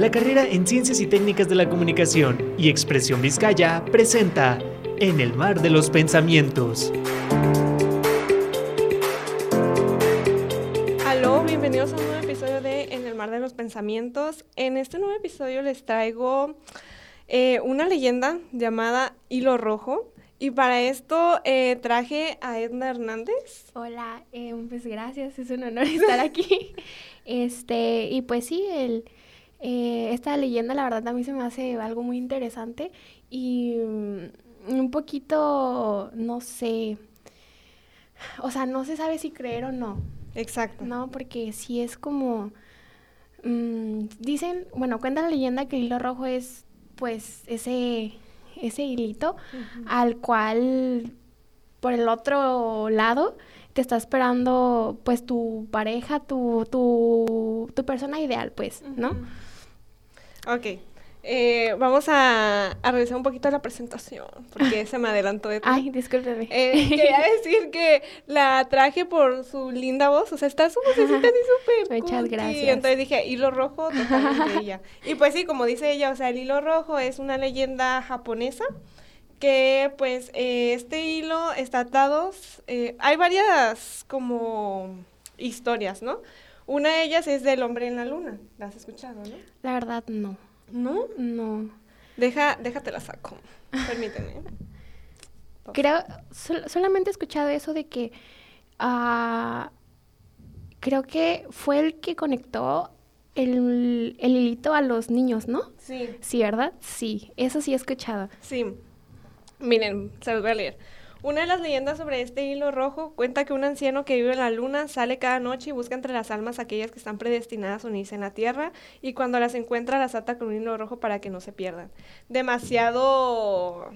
La carrera en Ciencias y Técnicas de la Comunicación y Expresión Vizcaya presenta En el Mar de los Pensamientos. Aló, bienvenidos a un nuevo episodio de En el Mar de los Pensamientos. En este nuevo episodio les traigo eh, una leyenda llamada Hilo Rojo. Y para esto eh, traje a Edna Hernández. Hola, eh, pues gracias, es un honor estar aquí. este, y pues sí, el, eh, esta leyenda la verdad a mí se me hace algo muy interesante y mm, un poquito, no sé, o sea, no se sabe si creer o no. Exacto. No, porque si es como, mm, dicen, bueno, cuenta la leyenda que el hilo rojo es pues ese ese hilito al cual por el otro lado te está esperando pues tu pareja, tu, tu, tu persona ideal, pues, ¿no? Ok. Eh, vamos a, a revisar un poquito la presentación, porque se me adelantó de todo. Ay, discúlpeme. Eh, quería decir que la traje por su linda voz, o sea, está su vocecita así súper Muchas cookie. gracias. Entonces dije, hilo rojo, totalmente ella. Y pues sí, como dice ella, o sea, el hilo rojo es una leyenda japonesa que pues eh, este hilo está atado, eh, hay varias como historias, ¿no? Una de ellas es del hombre en la luna, ¿la has escuchado, no? La verdad, no. ¿No? No. Deja, déjate la saco, permíteme. Creo, sol- solamente he escuchado eso de que ah, creo que fue el que conectó el, el hilito a los niños, ¿no? Sí. Sí, ¿verdad? Sí, eso sí he escuchado. Sí. Miren, se los voy a leer. Una de las leyendas sobre este hilo rojo cuenta que un anciano que vive en la luna sale cada noche y busca entre las almas aquellas que están predestinadas a unirse en la tierra y cuando las encuentra las ata con un hilo rojo para que no se pierdan. Demasiado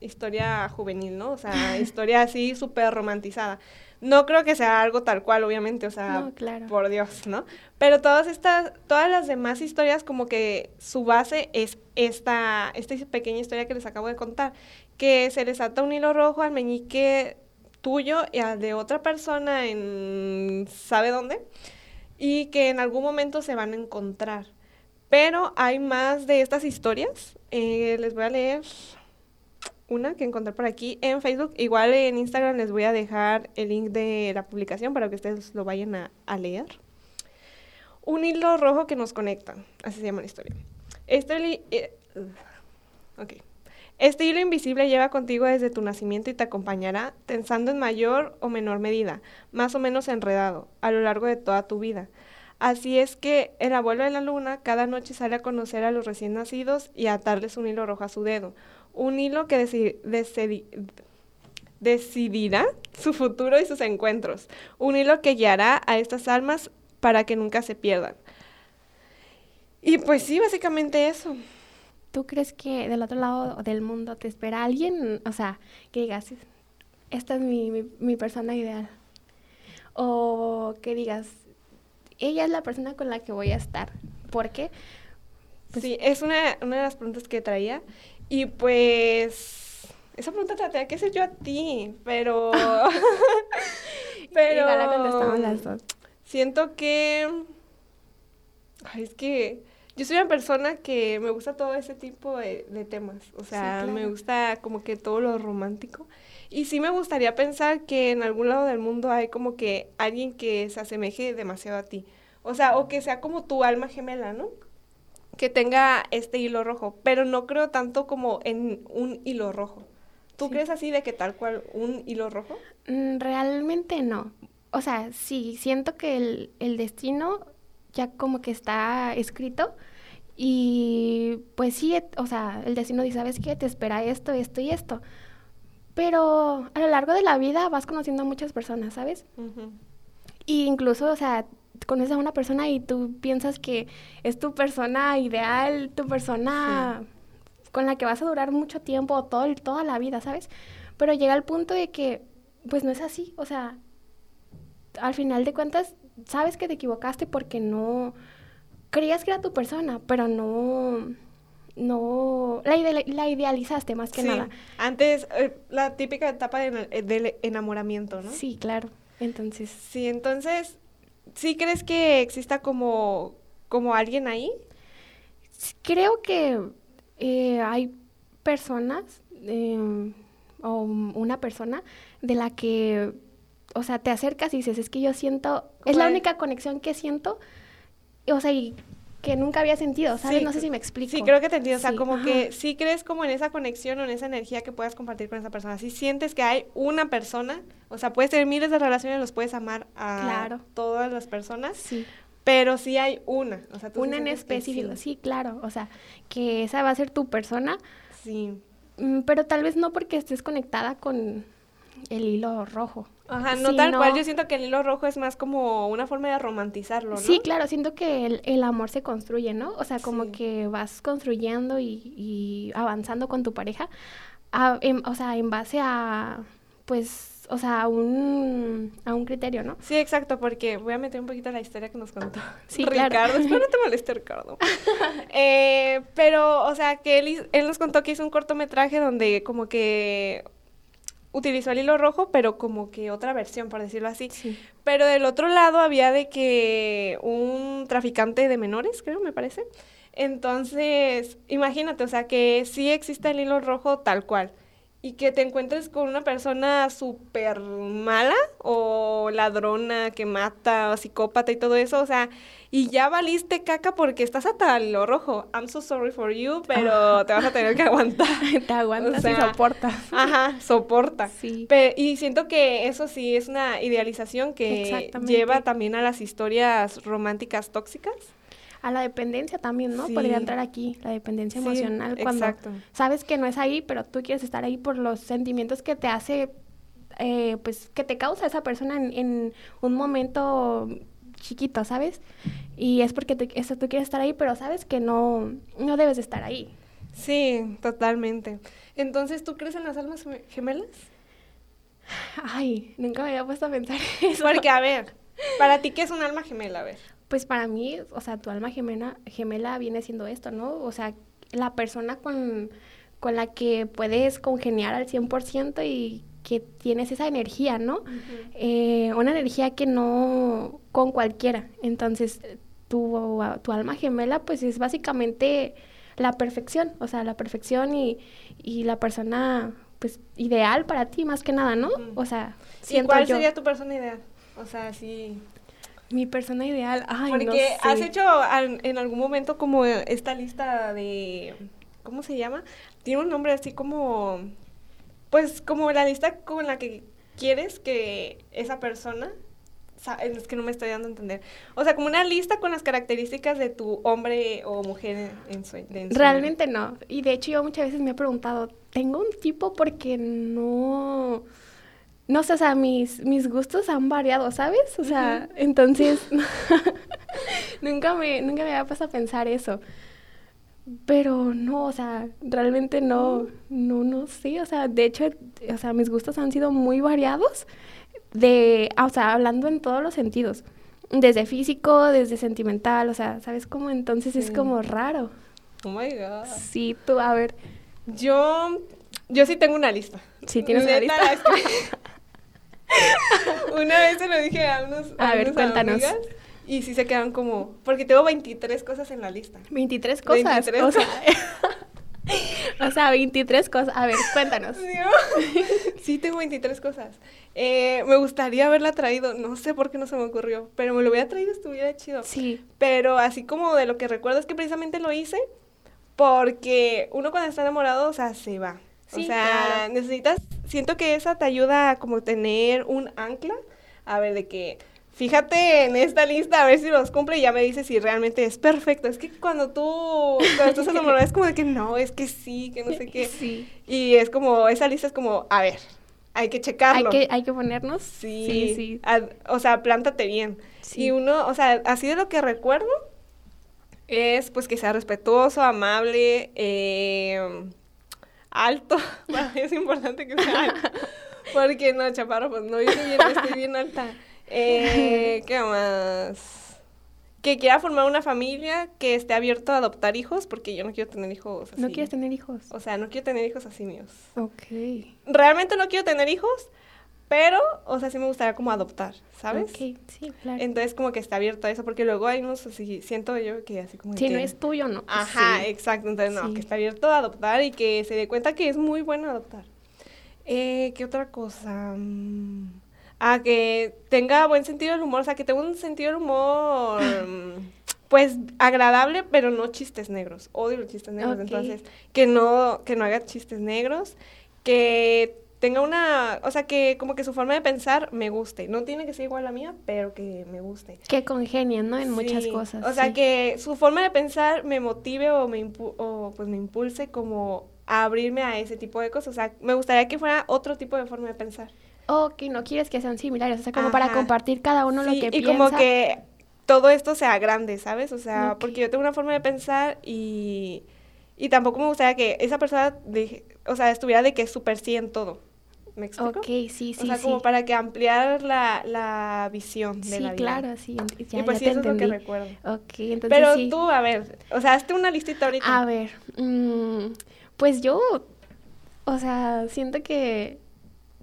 historia juvenil, ¿no? O sea, historia así súper romantizada. No creo que sea algo tal cual, obviamente, o sea, No, claro. por Dios, ¿no? Pero todas estas, todas las demás historias, como que su base es esta, esta pequeña historia que les acabo de contar, que se les ata un hilo rojo al meñique tuyo y al de otra persona en sabe dónde, y que en algún momento se van a encontrar. Pero hay más de estas historias. eh, les voy a leer una que encontré por aquí en Facebook. Igual en Instagram les voy a dejar el link de la publicación para que ustedes lo vayan a, leer. Un hilo rojo que nos conecta. Así se llama la historia. Este, eh. Este hilo invisible lleva contigo desde tu nacimiento y te acompañará, tensando en mayor o menor medida, más o menos enredado, a lo largo de toda tu vida. Así es que el abuelo de la luna cada noche sale a conocer a los recién nacidos y a atarles un hilo rojo a su dedo. Un hilo que deci- decidi- decidirá su futuro y sus encuentros. Un hilo que guiará a estas almas para que nunca se pierdan. Y pues sí, básicamente eso. ¿Tú crees que del otro lado del mundo te espera alguien? O sea, que digas, esta es mi, mi, mi persona ideal. O que digas, ella es la persona con la que voy a estar. ¿Por qué? Pues- sí, es una, una de las preguntas que traía. Y pues, esa pregunta te la que hacer yo a ti, pero... pero... Igual la contestamos las dos. Siento que... Ay, es que yo soy una persona que me gusta todo ese tipo de, de temas. O sea, me claro. gusta como que todo lo romántico. Y sí me gustaría pensar que en algún lado del mundo hay como que alguien que se asemeje demasiado a ti. O sea, o que sea como tu alma gemela, ¿no? Que tenga este hilo rojo. Pero no creo tanto como en un hilo rojo. ¿Tú Sí. crees así de que tal cual un hilo rojo? Mm, Realmente no. O sea, sí, siento que el, el destino ya como que está escrito y pues sí, o sea, el destino dice, ¿sabes qué? Te espera esto, esto y esto. Pero a lo largo de la vida vas conociendo a muchas personas, ¿sabes? Y incluso, o sea, conoces a una persona y tú piensas que es tu persona ideal, tu persona con la que vas a durar mucho tiempo, todo, toda la vida, ¿sabes? Pero llega el punto de que, pues no es así, o sea, al final de cuentas, sabes que te equivocaste porque no creías que era tu persona, pero no, no, la, ide- la idealizaste más que Sí, nada. Antes, eh, la típica etapa de- eh, del enamoramiento, ¿no? Sí, claro. Entonces, Sí, entonces, ¿sí crees que exista como, como alguien ahí? Creo que eh, hay personas o una persona de la que, o sea, te acercas y dices, es que yo siento, es la única conexión que siento, o sea, y que nunca había sentido, ¿sabes? Sí, no sé si me explico. Sí, creo que te entiendo. O sea, Sí, como ajá. que sí crees como en esa conexión o en esa energía que puedas compartir con esa persona. Si sientes que hay una persona, o sea, puedes tener miles de relaciones, los puedes amar a Claro. todas las personas, Sí. pero sí hay una. O sea, tú Una en específico, sí. sí, claro, o sea, que esa va a ser tu persona, Sí. mm, pero tal vez no porque estés conectada con el hilo rojo. Ajá, no tal cual. Yo siento que el hilo rojo es más como una forma de romantizarlo, ¿no? Sí, claro, siento que el, el amor se construye, ¿no? O sea, como Sí. que vas construyendo y, y avanzando con tu pareja, a- en- o sea, en base a, pues, o sea, a un, a un criterio, ¿no? Sí, exacto, porque voy a meter un poquito la historia que nos contó Sí, claro. Ricardo. Espero no te moleste, Ricardo. Eh, pero, o sea, que él, él nos contó que hizo un cortometraje donde como que utilizó el hilo rojo, pero como que otra versión, por decirlo así. Sí. Pero del otro lado había de que un traficante de menores, creo, me parece. Entonces, imagínate, o sea, que sí existe el hilo rojo tal cual. Y que te encuentres con una persona súper mala o ladrona que mata o psicópata y todo eso, o sea, y ya valiste caca porque estás hasta hilo rojo. I'm so sorry for you, pero te vas a tener que aguantar. Te aguantas O y sea, soportas. Ajá, soporta. Sí. Pe- y siento que eso sí es una idealización que lleva también a las historias románticas tóxicas. A la dependencia también, ¿no? Sí. Podría entrar aquí, la dependencia Sí, emocional, cuando exacto. sabes que no es ahí, pero tú quieres estar ahí por los sentimientos que te hace, eh, pues, que te causa esa persona en, en un momento chiquito, ¿sabes? Y es porque te- eso, tú quieres estar ahí, pero sabes que no, no debes de estar ahí. Sí, totalmente. Entonces, ¿tú crees en las almas geme- gemelas? Ay, nunca me había puesto a pensar eso. Porque, a ver, para ti, ¿qué es un alma gemela? A ver. Pues para mí, o sea, tu alma gemela, gemela viene siendo esto, ¿no? O sea, la persona con, con la que puedes congeniar al 100% y que tienes esa energía, ¿no? Eh, una energía que no con cualquiera. Entonces, tu, tu alma gemela, pues es básicamente la perfección, o sea, la perfección y, y la persona, pues, ideal para ti, más que nada, ¿no? O sea, ¿Y cuál yo. sería tu persona ideal? O sea, sí. Mi persona ideal, ay, no Porque sé. has hecho al- en algún momento como esta lista de. ¿Cómo se llama? Tiene un nombre así como. Pues como la lista con la que quieres que esa persona. Es que no me estoy dando a entender. O sea, como una lista con las características de tu hombre o mujer en su. de ensueño. Realmente no. Y de hecho yo muchas veces me he preguntado, ¿tengo un tipo porque no... No sé, o sea, mis, mis gustos han variado, ¿sabes? O sea, entonces nunca me, nunca me había puesto a pensar eso. Pero no, o sea, realmente no, no, no sé, o sea, de hecho, o sea, mis gustos han sido muy variados, de, ah, o sea, hablando en todos los sentidos, desde físico, desde sentimental, o sea, ¿sabes cómo? Entonces es como raro. Oh my god. Sí, tú, a ver, Yo. Yo sí tengo una lista. ¿Sí tienes una lista? la escribí. una vez se lo dije a unos. A ver, unas cuéntanos. amigas, y sí se quedaron como. Porque tengo 23 cosas en la lista. 23 cosas. 23 o, sea, o sea, 23 cosas. A ver, cuéntanos. sí, tengo 23 cosas. Eh, me gustaría haberla traído. No sé por qué no se me ocurrió. Pero me lo hubiera traído, estuviera chido. Sí, Pero así como de lo que recuerdo es que precisamente lo hice porque uno cuando está enamorado, o sea, se va. Sí, o sea, claro. necesitas, siento que esa te ayuda a como tener un ancla, a ver, de que fíjate en esta lista a ver si los cumple y ya me dices si realmente es perfecto. Es que cuando tú, cuando estás enamorado es como de que no, es que sí, que no sé qué. sí. Y es como, esa lista es como, a ver, hay que Hay checarlo. que, hay que ponernos. Sí, sí. sí. ad- o sea, plántate bien. Sí. Y uno, o sea, así de lo que recuerdo, es pues que sea respetuoso, amable, eh, alto. Mí es importante que sea alto. Porque no, chaparro, pues no, yo soy bien, estoy bien alta. Eh, ¿Qué más? Que quiera formar una familia, que esté abierto a adoptar hijos, porque yo no quiero tener hijos así. ¿No quieres tener hijos? O sea, no quiero tener hijos así míos. Ok. Realmente no quiero tener hijos, Pero, o sea, sí me gustaría como adoptar, ¿sabes? Ok, sí, claro. Entonces como que está abierto a eso, porque luego hay unos así, siento yo que así como si que... no es tuyo, no. Ajá, Sí. exacto. Entonces, no, Sí. que está abierto a adoptar y que se dé cuenta que es muy bueno adoptar. Eh, ¿Qué otra cosa? Mm, Ah, que tenga buen sentido del humor, o sea, que tenga un sentido del humor, pues, agradable, pero no chistes negros. Odio los chistes negros, entonces, que no, que no haga chistes negros, que tenga una, o sea, que como que su forma de pensar me guste. No tiene que ser igual a la mía, pero que me guste. Que congenien, ¿no? En muchas cosas. O sea, sí. que su forma de pensar me motive o me, impu- o, pues, me impulse como a abrirme a ese tipo de cosas. O sea, me gustaría que fuera otro tipo de forma de pensar. O que no quieres que sean similares, o sea, como para compartir cada uno Sí, lo que y piensa. como que todo esto sea grande, ¿sabes? O sea, porque yo tengo una forma de pensar y, y tampoco me gustaría que esa persona, deje- o sea, estuviera de que súper sí en todo. ¿Me explico? Ok, sí, sí, o sea, sí. como para que ampliar la, la visión de Sí, la vida. claro, sí, ya, y pues ya sí, te eso es lo que recuerdo. Ok, entonces Pero sí. tú, a ver, o sea, hazte una listita ahorita. A ver, mm, pues yo, o sea, siento que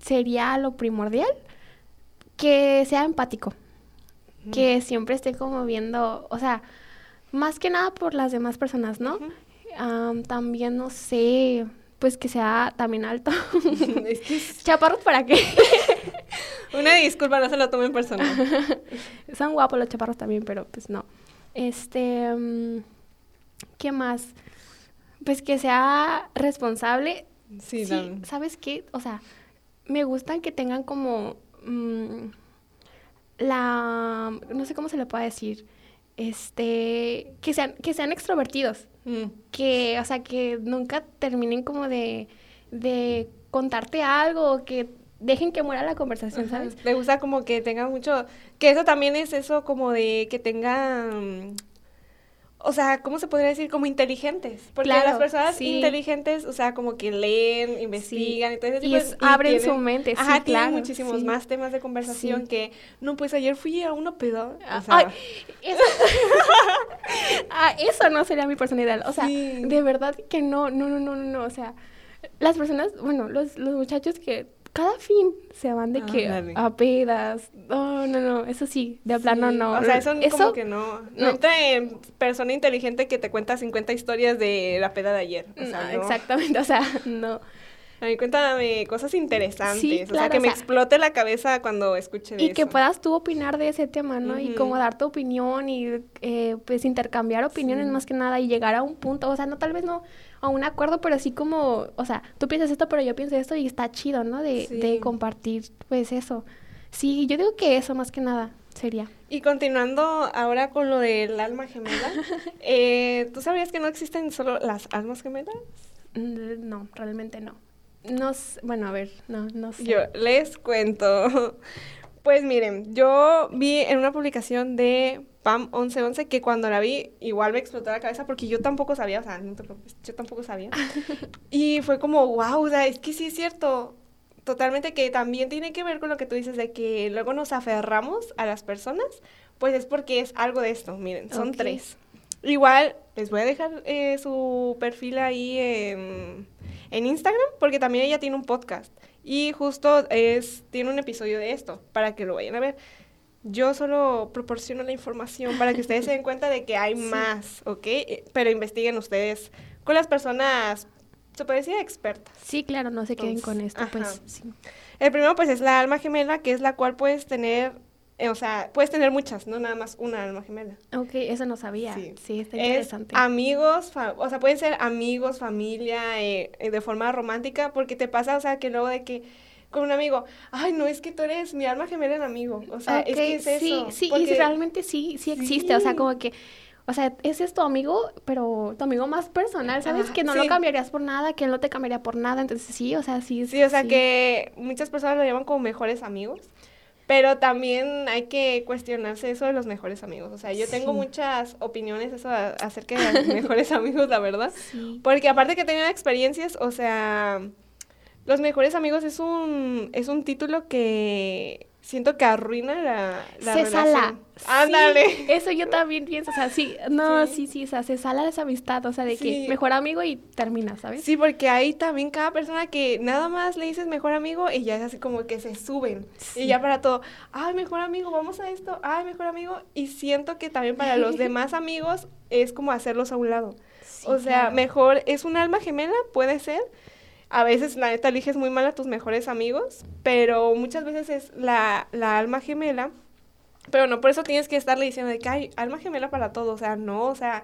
sería lo primordial que sea empático, que siempre esté como viendo, o sea, más que nada por las demás personas, ¿no? También, no sé, pues que sea también alto. es que es- Chaparros para qué? una disculpa, no se lo tomen personal. Son guapos los chaparros también, pero pues no. Este, mm, ¿qué más? Pues que sea responsable. Sí, Sí. ¿sabes qué? O sea, me gustan que tengan como mm, la, no sé cómo se le puede decir, este, que sean, que sean extrovertidos, Mm. que, o sea, que nunca terminen como de, de contarte algo, o que dejen que muera la conversación, Ajá. ¿sabes? Me gusta como que tenga mucho, que eso también es eso como de que tengan, o sea, ¿cómo se podría decir? Como inteligentes. Porque Claro, las personas sí. inteligentes, o sea, como que leen, investigan y todo ese Y tipo de- es- abren su mente, sí, Ajá, tienen claro, muchísimos sí. más temas de conversación Sí. que, no, pues ayer fui a una peda. O sea, ay, eso, Ah, eso no sería mi personalidad. O sea, Sí. de verdad que no, no, no, no, no, no. O sea, las personas, bueno, los, los muchachos que cada fin se van de que a pedas. No, no, no. Eso sí, de plano sí. no. O sea, eso, como que no. No, entra en persona inteligente que te cuenta 50 historias de la peda de ayer. O sea, no, no. Exactamente, o sea, no. A mí cuéntame cosas interesantes. Sí, o sea, que o me sea, explote la cabeza cuando escuche Y que eso. puedas tú opinar de ese tema, ¿no? Y como dar tu opinión y eh, pues intercambiar opiniones Sí. más que nada y llegar a un punto, o sea, no tal vez no a un acuerdo, pero sí como, o sea, tú piensas esto, pero yo pienso esto y está chido, ¿no? De, Sí. de compartir pues eso. Sí, yo digo que eso más que nada sería. Y continuando ahora con lo del alma gemela, eh, ¿tú sabías que no existen solo las almas gemelas? Mm, No, realmente no. No, bueno, a ver, no, no sé. Yo les cuento. Pues miren, yo vi en una publicación de PAM 1111 que cuando la vi igual me explotó la cabeza porque yo tampoco sabía, o sea, no te preocupes, yo tampoco sabía. Y fue como, wow, o sea, es que sí es cierto, totalmente que también tiene que ver con lo que tú dices de que luego nos aferramos a las personas, pues es porque es algo de esto, miren, son tres. Igual les voy a dejar eh, su perfil ahí en, en Instagram porque también ella tiene un podcast y justo es tiene un episodio de esto para que lo vayan a ver. Yo solo proporciono la información para que ustedes se den cuenta de que hay Sí. más, ¿ok? Eh, Pero investiguen ustedes con las personas, se puede decir expertas. Sí, claro, no se queden con esto, pues sí. El primero pues es la alma gemela, que es la cual puedes tener, eh, o sea, puedes tener muchas, no nada más una alma gemela. Ok, eso no sabía. Sí. Sí, está Es interesante. amigos, o sea, pueden ser amigos, familia, eh, eh, de forma romántica, porque te pasa, o sea, que luego de que con un amigo, ay, no, es que tú eres mi alma gemela en amigo, o sea, es que es sí, eso. sí, y porque- realmente sí, sí existe, o sea, Sí. como que, o sea, ese es tu amigo, pero tu amigo más personal, ¿sabes? Que no sí. lo cambiarías por nada, que él no te cambiaría por nada, entonces sí, o sea, sí. Sí, o sea, que muchas personas lo llaman como mejores amigos, pero también hay que cuestionarse eso de los mejores amigos, o sea, yo tengo muchas opiniones eso a- acerca de los mejores amigos, la verdad. Sí. Porque aparte que he tenido experiencias, o sea, los mejores amigos es un, es un título que, siento que arruina la, la se relación. sala. Ándale. Sí, eso yo también pienso, o sea, sí, no, Sí. sí, sí, o sea, se sala esa amistad, o sea, de Sí. que mejor amigo y termina, ¿sabes? Sí, porque hay también cada persona que nada más le dices mejor amigo y ya es así como que se suben. Y ya para todo, ay, mejor amigo, vamos a esto, ay, mejor amigo. Y siento que también para los demás amigos es como hacerlos a un lado. O sea, claro. mejor es un alma gemela, puede ser. A veces, la neta, eliges muy mal a tus mejores amigos, pero muchas veces es la, la alma gemela. Pero no por eso tienes que estarle diciendo de que hay alma gemela para todo. O sea, no, o sea,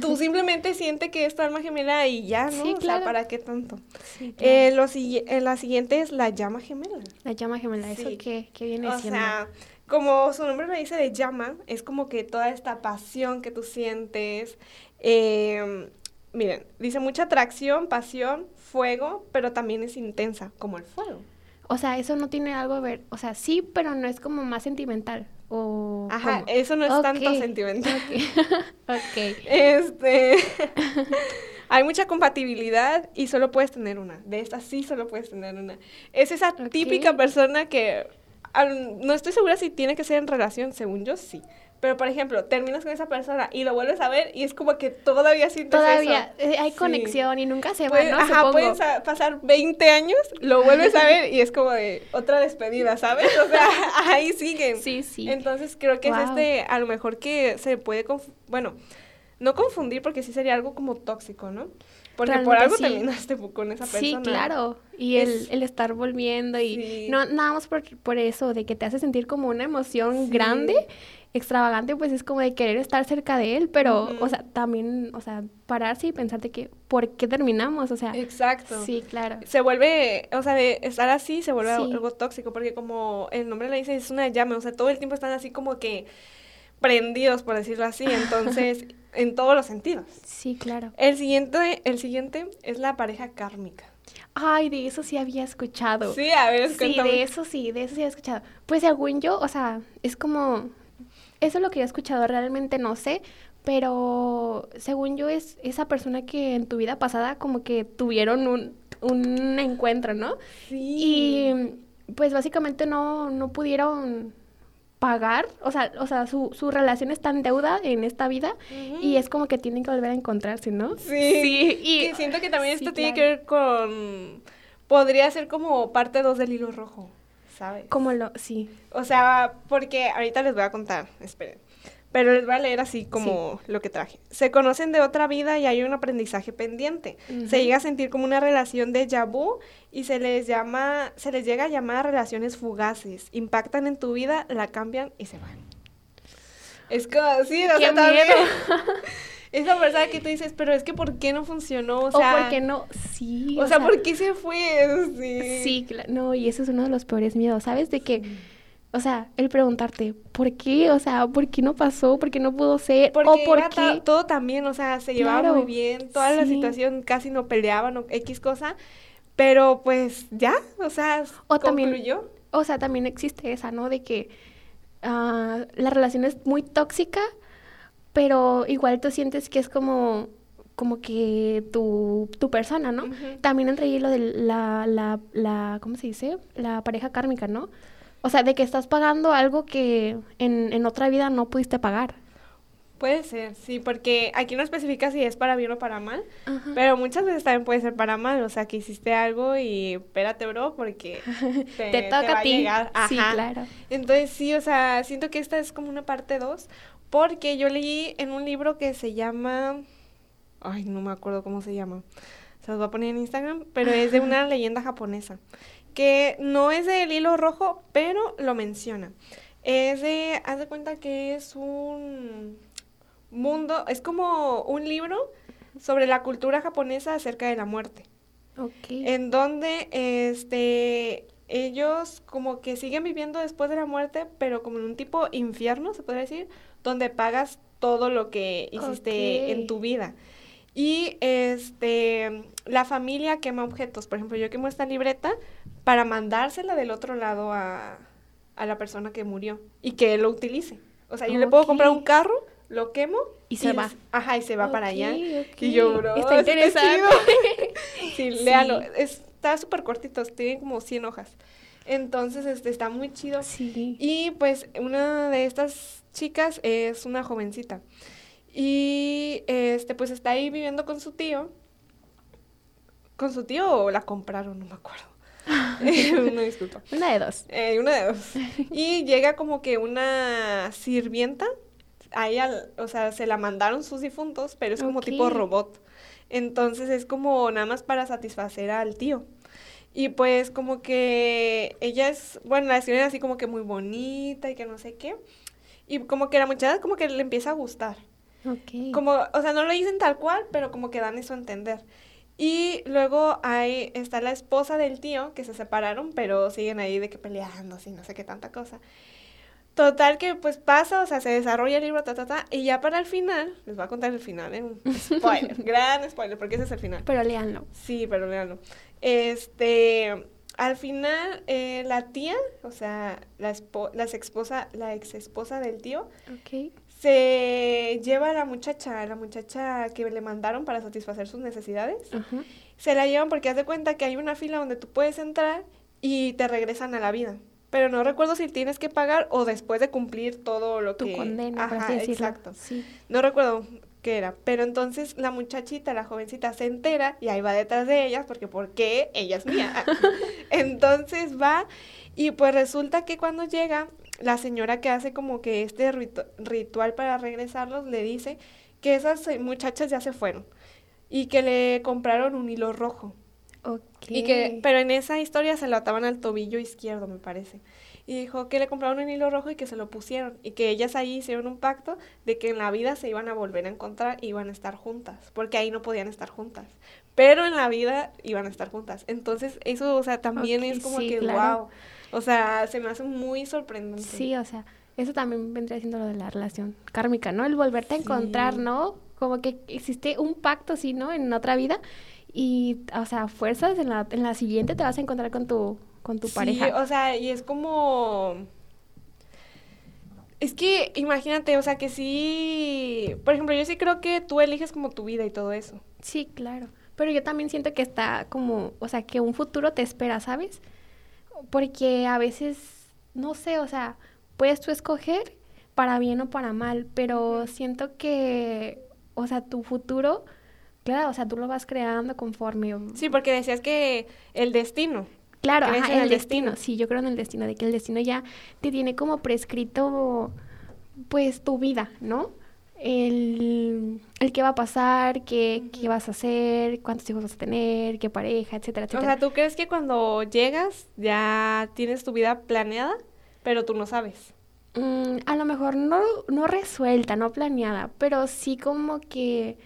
tú simplemente siente que es tu alma gemela y ya, ¿no? Sí, O sea, claro. ¿para qué tanto? Sí, claro. Eh, lo eh, la siguiente es la llama gemela. La llama gemela, ¿eso sí. qué, qué viene O siendo? sea, como su nombre lo dice de llama, es como que toda esta pasión que tú sientes. eh, miren, dice mucha atracción, pasión, fuego, pero también es intensa, como el fuego. O sea, eso no tiene algo que ver, o sea, sí, pero no es como más sentimental, o... Ajá, ¿cómo? eso no es tanto sentimental. Ok. Este. Hay mucha compatibilidad y solo puedes tener una. De estas sí solo puedes tener una. Es esa típica persona que. al- no estoy segura si tiene que ser en relación, según yo sí. Pero, por ejemplo, terminas con esa persona y lo vuelves a ver y es como que todavía sientes Todavía eso. eh, hay Sí. conexión y nunca se va, ¿no? ajá, Supongo. pueden sa- pasar 20 años, lo vuelves a ver y es como de otra despedida, ¿sabes? O sea, ahí siguen. Sí, sí. Entonces creo que es este, a lo mejor que se puede, conf- bueno, no confundir porque sí sería algo como tóxico, ¿no? Porque por algo sí. terminaste con esa persona. Sí, claro. Y el, Es- el estar volviendo y Sí. no nada más por, por eso, de que te hace sentir como una emoción Sí. grande, extravagante, pues es como de querer estar cerca de él, pero, o sea, también, o sea, pararse y pensar de que, ¿por qué terminamos? O sea, Exacto. sí, claro. Se vuelve, o sea, de estar así se vuelve algo tóxico porque como el nombre le dice, es una llama, o sea, todo el tiempo están así como que prendidos, por decirlo así, entonces, en todos los sentidos. Sí, claro. El siguiente, el siguiente es la pareja kármica. Ay, de eso sí había escuchado. Sí, a ver, Sí, de eso sí, de eso sí he escuchado. Pues según yo, o sea, es como, eso es lo que he escuchado, realmente no sé, pero según yo es esa persona que en tu vida pasada como que tuvieron un, un encuentro, ¿no? Sí. Y pues básicamente no, no pudieron pagar, o sea, o sea, su, su relación está en deuda en esta vida y es como que tienen que volver a encontrarse, ¿no? Sí, Sí, y que siento que también sí, esto tiene que ver con... Podría ser como parte 2 del hilo rojo, ¿sabes? Como lo, sí. O sea, porque ahorita les voy a contar, esperen. Pero les voy a leer así como lo que traje. Se conocen de otra vida y hay un aprendizaje pendiente. Ujú. Se llega a sentir como una relación de vu y se les llama, se les llega a llamar relaciones fugaces. Impactan en tu vida, la cambian y se van. Es como, sí, o ¡Qué sea, también. miedo! Esa persona que tú dices, pero es que ¿por qué no funcionó? O O, sea, porque no, sí. o sea, ¿por qué se fue? Sí. Sí, no, y eso es uno de los peores miedos, ¿sabes? De que, o sea, el preguntarte, ¿por qué? O sea, ¿por qué no pasó? ¿Por qué no pudo ser? Porque o por qué... todo también, o sea, se llevaba Claro, muy bien, toda la sí. situación casi no peleaban o X cosa, pero pues ya, o sea, O también- concluyó. O sea, también existe esa, ¿no? De que ah, la relación es muy tóxica, pero igual tú sientes que es como, como que tu, tu persona, ¿no? También entre ahí lo de la, la, la, ¿cómo se dice? La pareja kármica, ¿no? O sea, de que estás pagando algo que en, en otra vida no pudiste pagar. Puede ser, sí, porque aquí no especifica si es para bien o para mal, Ajá. pero muchas veces también puede ser para mal, o sea, que hiciste algo y espérate, bro, porque te, Te toca va a ti. llegar. Sí, claro. Entonces sí, o sea, siento que esta es como una parte 2, porque yo leí en un libro que se llama, ay, no me acuerdo cómo se llama, se los voy a poner en Instagram, pero es de una leyenda japonesa, que no es del hilo rojo, pero lo menciona. Es de, haz de cuenta que es un mundo, es como un libro sobre la cultura japonesa acerca de la muerte Ok. en donde este ellos como que siguen viviendo después de la muerte, pero como en un tipo infierno, se podría decir, donde pagas todo lo que hiciste en tu vida. Y este la familia quema objetos, por ejemplo, yo quemo esta libreta para mandársela del otro lado a, a la persona que murió y que él lo utilice. O sea, yo le puedo comprar un carro, lo quemo Y se va. Ajá, y se va para allá. Y yo, bro, Está interesante. Sí. léalo. Está súper cortito, tiene como 100 hojas. Entonces, este, está muy chido. Sí. Y pues una de estas chicas es una jovencita. Y este, pues está ahí viviendo con su tío. ¿Con su tío o la compraron? No me acuerdo. una disculpa. Una de dos. Eh, una de dos. Y llega como que una sirvienta. Ahí, al, o sea, se la mandaron sus difuntos, pero es como tipo Ok. robot. Entonces es como nada más para satisfacer al tío. Y pues como que ella es, bueno, la describen así como que muy bonita y que no sé qué. Y como que la muchacha como que le empieza a gustar. Como, o sea, no lo dicen tal cual, pero como que dan eso a entender. Y luego ahí está la esposa del tío, que se separaron, pero siguen ahí de que peleando, así, no sé qué tanta cosa. Total que pues pasa, o sea, se desarrolla el libro, ta, ta, ta, y ya para el final, les voy a contar el final, ¿eh? Spoiler, gran spoiler, porque ese es el final. Pero léanlo. Sí, pero léanlo. Este, al final, eh, la tía, o sea, la, espo- la esposa, la ex esposa del tío, Ok. Se lleva a la muchacha, a la muchacha que le mandaron para satisfacer sus necesidades. Ajá. Se la llevan porque haz de cuenta que hay una fila donde tú puedes entrar y te regresan a la vida. Pero no recuerdo si tienes que pagar o después de cumplir todo lo Tu que... condena, por Ajá, así decirlo. exacto. Sí. No recuerdo qué era, pero entonces la muchachita, la jovencita, se entera y ahí va detrás de ellas porque ¿por qué? Ella es mía. entonces va y pues resulta que cuando llega, la señora que hace como que este ritu- ritual para regresarlos le dice que esas muchachas ya se fueron y que le compraron un hilo rojo. Ok. Y que, pero en esa historia se lo ataban al tobillo izquierdo, me parece. Y dijo que le compraron un hilo rojo y que se lo pusieron. Y que ellas ahí hicieron un pacto de que en la vida se iban a volver a encontrar y iban a estar juntas. Porque ahí no podían estar juntas. Pero en la vida iban a estar juntas. Entonces, eso, o sea, también es como sí, que, claro. wow. O sea, se me hace muy sorprendente. Sí, o sea, eso también vendría siendo lo de la relación kármica, ¿no? El volverte a encontrar. ¿no? Como que existe un pacto, sí, ¿no? En otra vida y, o sea, fuerzas en la, en la siguiente te vas a encontrar con tu, con tu Sí, pareja. o sea, y es como... Es que imagínate, o sea, que sí... Por ejemplo, yo sí creo que tú eliges como tu vida y todo eso. Sí, claro. Pero yo también siento que está como, o sea, que un futuro te espera, ¿sabes? Porque a veces, no sé, o sea, puedes tú escoger para bien o para mal, pero siento que, o sea, tu futuro, claro, o sea, tú lo vas creando conforme. Sí, porque decías que el destino. Claro, ¿Crees ajá, en el, el destino. destino? Sí, yo creo en el destino, de que el destino ya te tiene como prescrito, pues, tu vida, ¿no? El, el qué va a pasar, qué, qué vas a hacer, cuántos hijos vas a tener, qué pareja, etcétera, O etcétera. sea, ¿tú crees que cuando llegas ya tienes tu vida planeada, pero tú no sabes? Mm, a lo mejor no, no resuelta, no planeada, pero sí como que,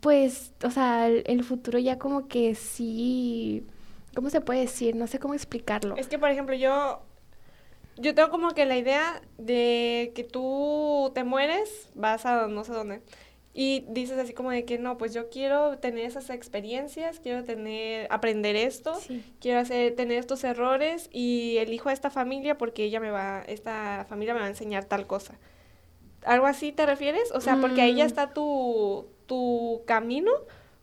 pues, o sea, el, el futuro ya como que sí, ¿cómo se puede decir? No sé cómo explicarlo. Es que, por ejemplo, yo... Yo tengo como que la idea de que tú te mueres, vas a no sé dónde, y dices así como de que no, pues yo quiero tener esas experiencias, quiero tener, aprender esto, Sí. quiero hacer, tener estos errores y elijo a esta familia porque ella me va, esta familia me va a enseñar tal cosa. ¿Algo así te refieres? O sea, porque ahí ya Mm. está tu, tu camino,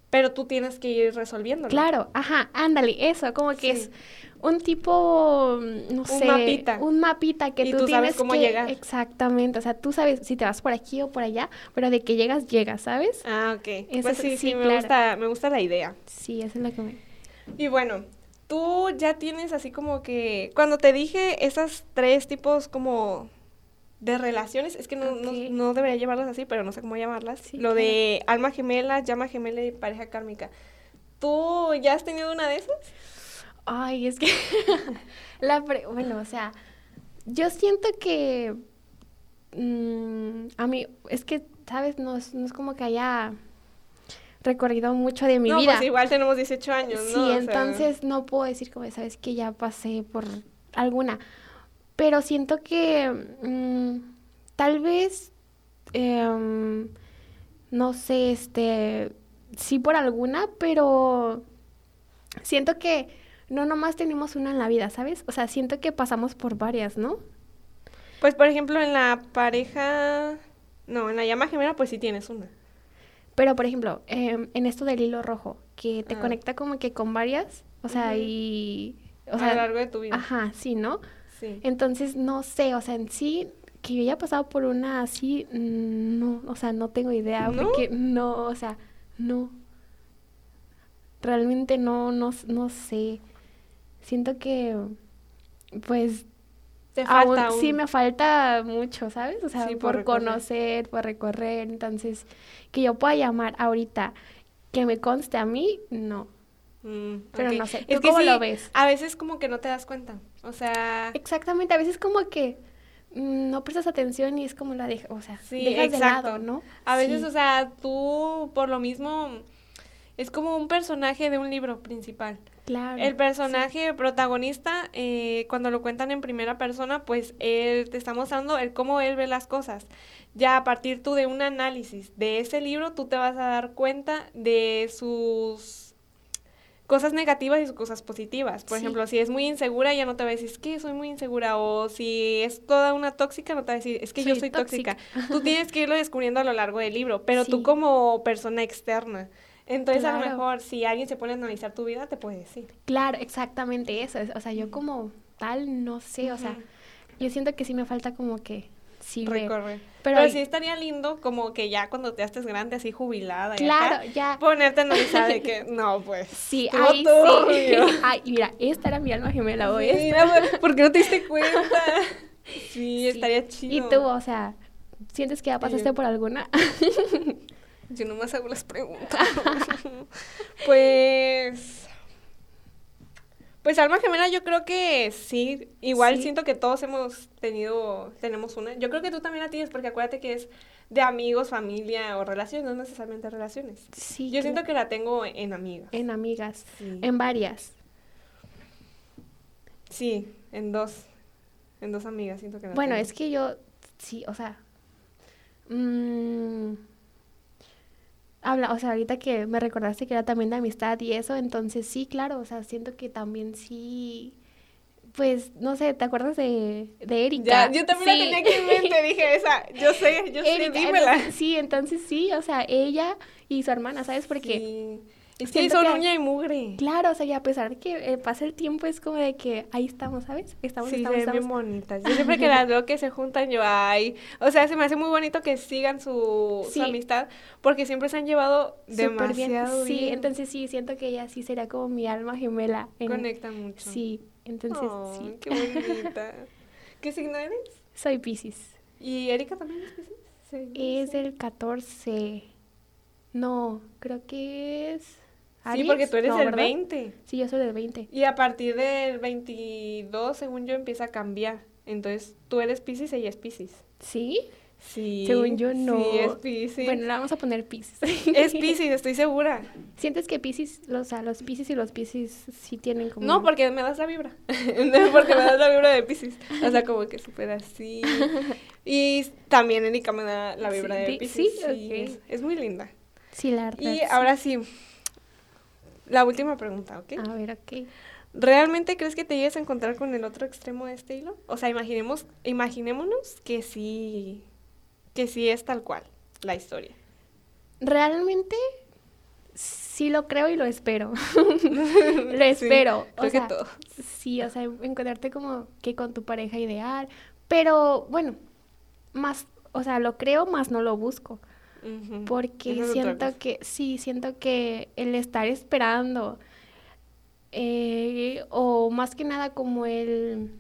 pero tú tienes que ir resolviéndolo. Claro, ajá, ándale, eso, como que Sí. es un tipo, mm, no Un sé, mapita. un mapita que Y tú, tú sabes tienes cómo que- llegar. Exactamente, o sea, tú sabes si te vas por aquí o por allá, pero de que llegas, llegas, ¿sabes? Ah, ok. Eso Pues sí, sí, me gusta, me gusta la idea. Sí, eso es lo que me... Y bueno, tú ya tienes así como que, cuando te dije esas tres tipos como de relaciones, es que no, no- debería llamarlas así, pero no sé cómo llamarlas. Sí, Lo de alma gemela, llama gemela y pareja kármica. ¿Tú ya has tenido una de esas? Ay, es que la pre- bueno, o sea, yo siento que mm, a mí es que sabes, no es, no es como que haya recorrido mucho de mi no, vida. pues igual tenemos 18 años, Sí, ¿no? Sea, entonces no puedo decir como, sabes que ya pasé por alguna, pero siento que mm, tal vez, em, no sé, este, sí por alguna, pero siento que no nomás tenemos una en la vida, ¿sabes? O sea, siento que pasamos por varias, ¿no? Pues por ejemplo, en la pareja, no, en la llama gemela, pues sí tienes una. Pero, por ejemplo, em, en esto del hilo rojo, que te Ah. conecta como que con varias, o sea, y O a sea, lo largo de tu vida. Ajá, sí, ¿no? Sí. Entonces, no sé, o sea, en sí, que yo haya pasado por una así, mm, no, o sea, no tengo idea, ¿No? porque no, o sea, no. Realmente no, no, no sé. Siento que, pues, Te aún, sí me falta mucho, ¿sabes? O sea, Sí, por conocer, por recorrer, entonces, que yo pueda llamar ahorita, que me conste a mí, no. Mm, Pero no sé, Es ¿tú que cómo lo ves? A veces como que no te das cuenta. O sea, Exactamente, a veces como que mm, no prestas atención y es como la dejas, o sea, Sí, dejas exacto. de lado, ¿no? a veces, Sí, o sea, tú por lo mismo es como un personaje de un libro principal. claro. El personaje protagonista, eh, cuando lo cuentan en primera persona, pues él te está mostrando el cómo él ve las cosas. Ya a partir tú de un análisis de ese libro, tú te vas a dar cuenta de sus cosas negativas y sus cosas positivas. Por Sí. ejemplo, si es muy insegura, ya no te va a decir, es que soy muy insegura. O si es toda una tóxica, no te va a decir, es que yo Soy tóxica. tóxica. Tú tienes que irlo descubriendo a lo largo del libro, pero tú como persona externa. Entonces, a lo mejor, si alguien se pone a analizar tu vida, te puede decir. Claro, exactamente eso. es- O sea, yo como tal, no sé, o sea, yo siento que sí me falta como que sí recorrer. Pero- Pero, sí estaría lindo como que ya cuando te estés grande, así jubilada, y Claro, acá, ya. ponerte a analizar de que, no, pues. Sí, ahí sí. Ay, mira, esta era mi alma gemela, o Sí, mira, ¿Por qué no te diste cuenta? Sí, Sí. estaría chido. Y tú, o sea, ¿sientes que ya pasaste por alguna? Yo nomás hago las preguntas. pues. Pues alma gemela, yo creo que sí. Igual Sí. siento que todos hemos tenido, tenemos una. Yo creo que tú también la tienes, porque acuérdate que es de amigos, familia o relaciones, no necesariamente relaciones. sí. Yo siento que la tengo en amigas. En amigas, Sí. en varias. Sí, en dos. En dos amigas siento que la Bueno, tengo. es que yo, sí, o sea, mm, habla, o sea, ahorita que me recordaste que era también de amistad y eso, entonces sí, claro, o sea, siento que también sí, pues, no sé, ¿te acuerdas de, de Erika? Ya, yo también Sí. la tenía aquí en mente, dije esa. Yo sé, yo sé, Erika, dímela. entonces, sí, entonces sí, o sea, ella y su hermana, ¿sabes? Porque, Sí. Es que siento son que- uña y mugre. claro, o sea, y a pesar de que eh, pasa el tiempo, es como de que ahí estamos, ¿sabes? Estamos, Sí, se estamos, ven bien bonitas. Yo siempre que las veo que se juntan, yo, ay. O sea, se me hace muy bonito que sigan su, su Sí. amistad, porque siempre se han llevado Súper bien. demasiado Sí, bien. entonces sí, siento que ella sí sería como mi alma gemela. en- Conectan mucho. Sí, entonces sí. qué bonita. ¿Qué signo eres? Soy Pisces. ¿Y Erika también es Piscis? Sí. Es del 14. No, creo que es. Sí, porque tú eres No, el ¿verdad? 20. Sí, yo soy del 20. Y a partir del 22, según yo, empieza a cambiar. Entonces, tú eres Piscis, ella es Piscis. ¿Sí? Sí. Según yo, no. Sí, es Piscis. Bueno, le vamos a poner Pisces. Es Piscis, estoy segura. ¿Sientes que Pisces, o sea, los Pisces y los Pisces sí tienen como. No, porque me das la vibra. Porque me das la vibra de Piscis. O sea, como que súper así. Y también Erika me da la vibra Sí, de Piscis. sí, ok. es, es muy linda. Sí, la verdad. Y sí. ahora sí, la última pregunta, ¿ok? A ver, ok. ¿Realmente crees que te llegues a encontrar con el otro extremo de este hilo? O sea, imaginemos, imaginémonos que sí, que sí es tal cual la historia. Realmente sí lo creo y lo espero. lo espero. creo o que sea, todos. Sí, o sea, encontrarte como que con tu pareja ideal. Pero bueno, más, o sea, lo creo, más no lo busco. Porque es siento que, sí, siento que el estar esperando, eh, o más que nada como el,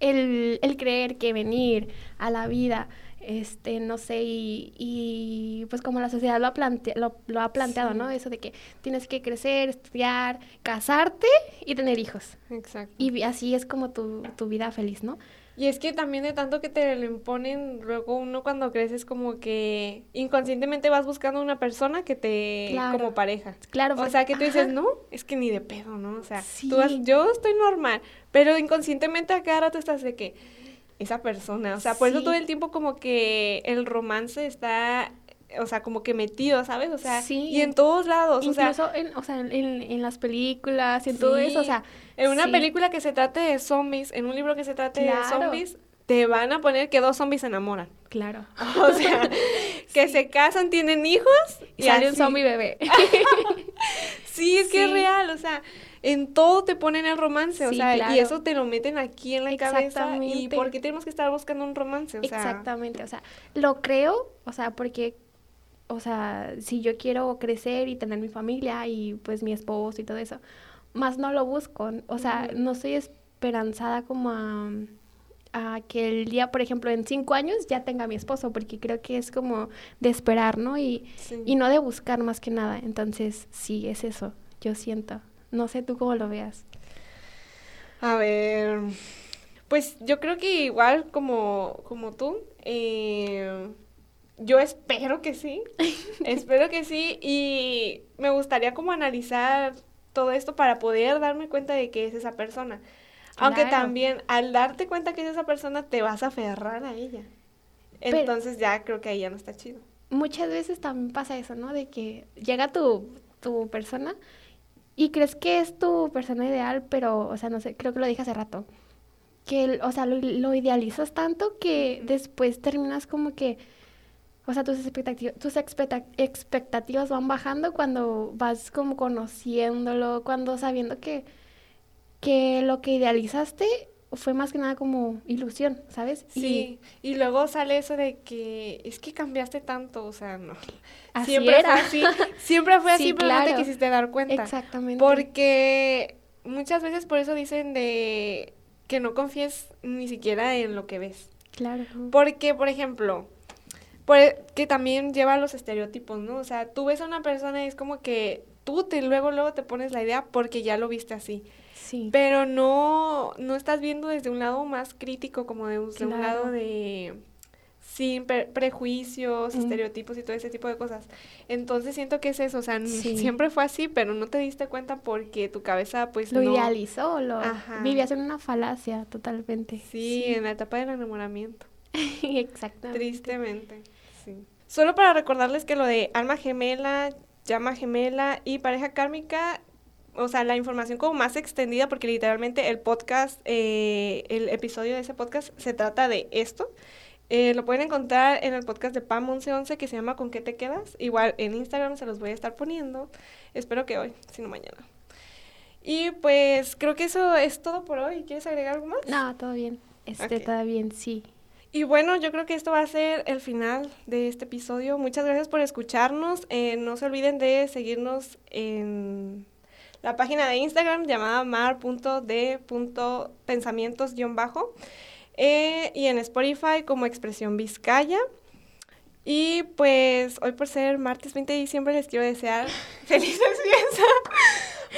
el, el creer que venir a la vida, este, no sé, y, y pues como la sociedad lo ha, plante- lo, lo ha planteado, Sí. ¿no? Eso de que tienes que crecer, estudiar, casarte y tener hijos. Exacto. Y así es como tu, tu vida feliz, ¿no? Y es que también de tanto que te lo imponen, luego uno cuando creces como que inconscientemente vas buscando una persona que te Claro. como pareja. Claro, O sea, que tú dices, ajá. no, es que ni de pedo, ¿no? O sea, Sí. tú vas, yo estoy normal, pero inconscientemente a cada rato estás de que esa persona, o sea, por eso todo el tiempo como que el romance está, o sea, como que metido, ¿sabes? O sea, Sí. y en todos lados, o sea, Incluso en, o sea, en, en las películas, en todo eso, o sea, en una sí. película que se trate de zombies, en un libro que se trate de zombies, te van a poner que dos zombies se enamoran. Claro. O sea, que se casan, tienen hijos Y sale un zombie bebé. Sí, es que es real, o sea, en todo te ponen el romance, o Sí, sea, claro. y eso te lo meten aquí en la cabeza. ¿Y Exactamente. por qué tenemos que estar buscando un romance? O sea, Exactamente, o sea, lo creo, o sea, porque, o sea, si yo quiero crecer y tener mi familia y pues mi esposo y todo eso, más no lo busco, o sea, no soy esperanzada como a, a que el día, por ejemplo, en cinco años ya tenga mi esposo, porque creo que es como de esperar, ¿no? Y, sí. y no de buscar más que nada, entonces sí, es eso, yo siento. No sé tú cómo lo veas. A ver, pues yo creo que igual como, como tú, eh, yo espero que sí, espero que sí, y me gustaría como analizar todo esto para poder darme cuenta de que es esa persona. Aunque Claro. también al darte cuenta que es esa persona te vas a aferrar a ella. Pero- Entonces ya creo que ahí ya no está chido. muchas veces también pasa eso, ¿no? De que llega tu, tu persona y crees que es tu persona ideal, pero, o sea, no sé, creo que lo dije hace rato. Que, o sea, lo, lo idealizas tanto que después terminas como que, o sea, tus expectativas, tus expecta- expectativas van bajando cuando vas como conociéndolo, cuando sabiendo que, que lo que idealizaste fue más que nada como ilusión, ¿sabes? Sí, y luego sale eso de que es que cambiaste tanto, o sea, no. así siempre era. fue así, siempre fue así, Sí, pero no te claro. quisiste dar cuenta. Exactamente. Porque muchas veces por eso dicen de que no confíes ni siquiera en lo que ves. Claro. Porque, por ejemplo, que también lleva a los estereotipos, ¿no? O sea, tú ves a una persona y es como que tú te luego luego te pones la idea porque ya lo viste así. Sí. Pero no, no estás viendo desde un lado más crítico, como de, un- de un Claro. lado de sin pre- prejuicios, Mm. estereotipos y todo ese tipo de cosas. Entonces siento que es eso, o sea, Sí. siempre fue así, pero no te diste cuenta porque tu cabeza pues lo no... idealizó, lo Ajá. vivías en una falacia totalmente. Sí, en la etapa del enamoramiento, exactamente. tristemente. Sí. Solo para recordarles que lo de alma gemela, llama gemela y pareja kármica, o sea, la información como más extendida, porque literalmente el podcast, eh, el episodio de ese podcast se trata de esto. Eh, lo pueden encontrar en el podcast de PAM 1111 que se llama ¿Con qué te quedas? Igual en Instagram se los voy a estar poniendo. Espero que hoy, si no mañana. Y pues creo que eso es todo por hoy. ¿Quieres agregar algo más? No, todo bien. Este, Ok. todo bien, sí. Y bueno, yo creo que esto va a ser el final de este episodio. Muchas gracias por escucharnos. Eh, no se olviden de seguirnos en la página de Instagram llamada mar.d.pensamientos-bajo eh, y en Spotify como Expresión Vizcaya. Y pues hoy por ser martes 20 de diciembre les quiero desear felices fiestas.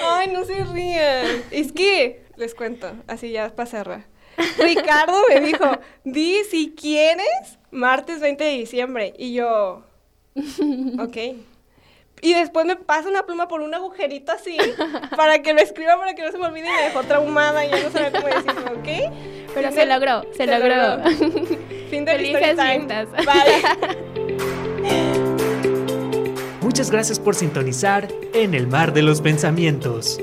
Ay, no se rían. Es que les cuento, así ya para cerrar. Ricardo me dijo, di si quieres martes 20 de diciembre. Y yo, ok. Y después me pasa una pluma por un agujerito así para que lo escriba para que no se me olvide y me dejó traumada y ya no sabía cómo decirlo, ¿ok? Pero se de- logró, se, logró. Fin de Felices fiestas. Bye. Muchas gracias por sintonizar en el mar de los pensamientos.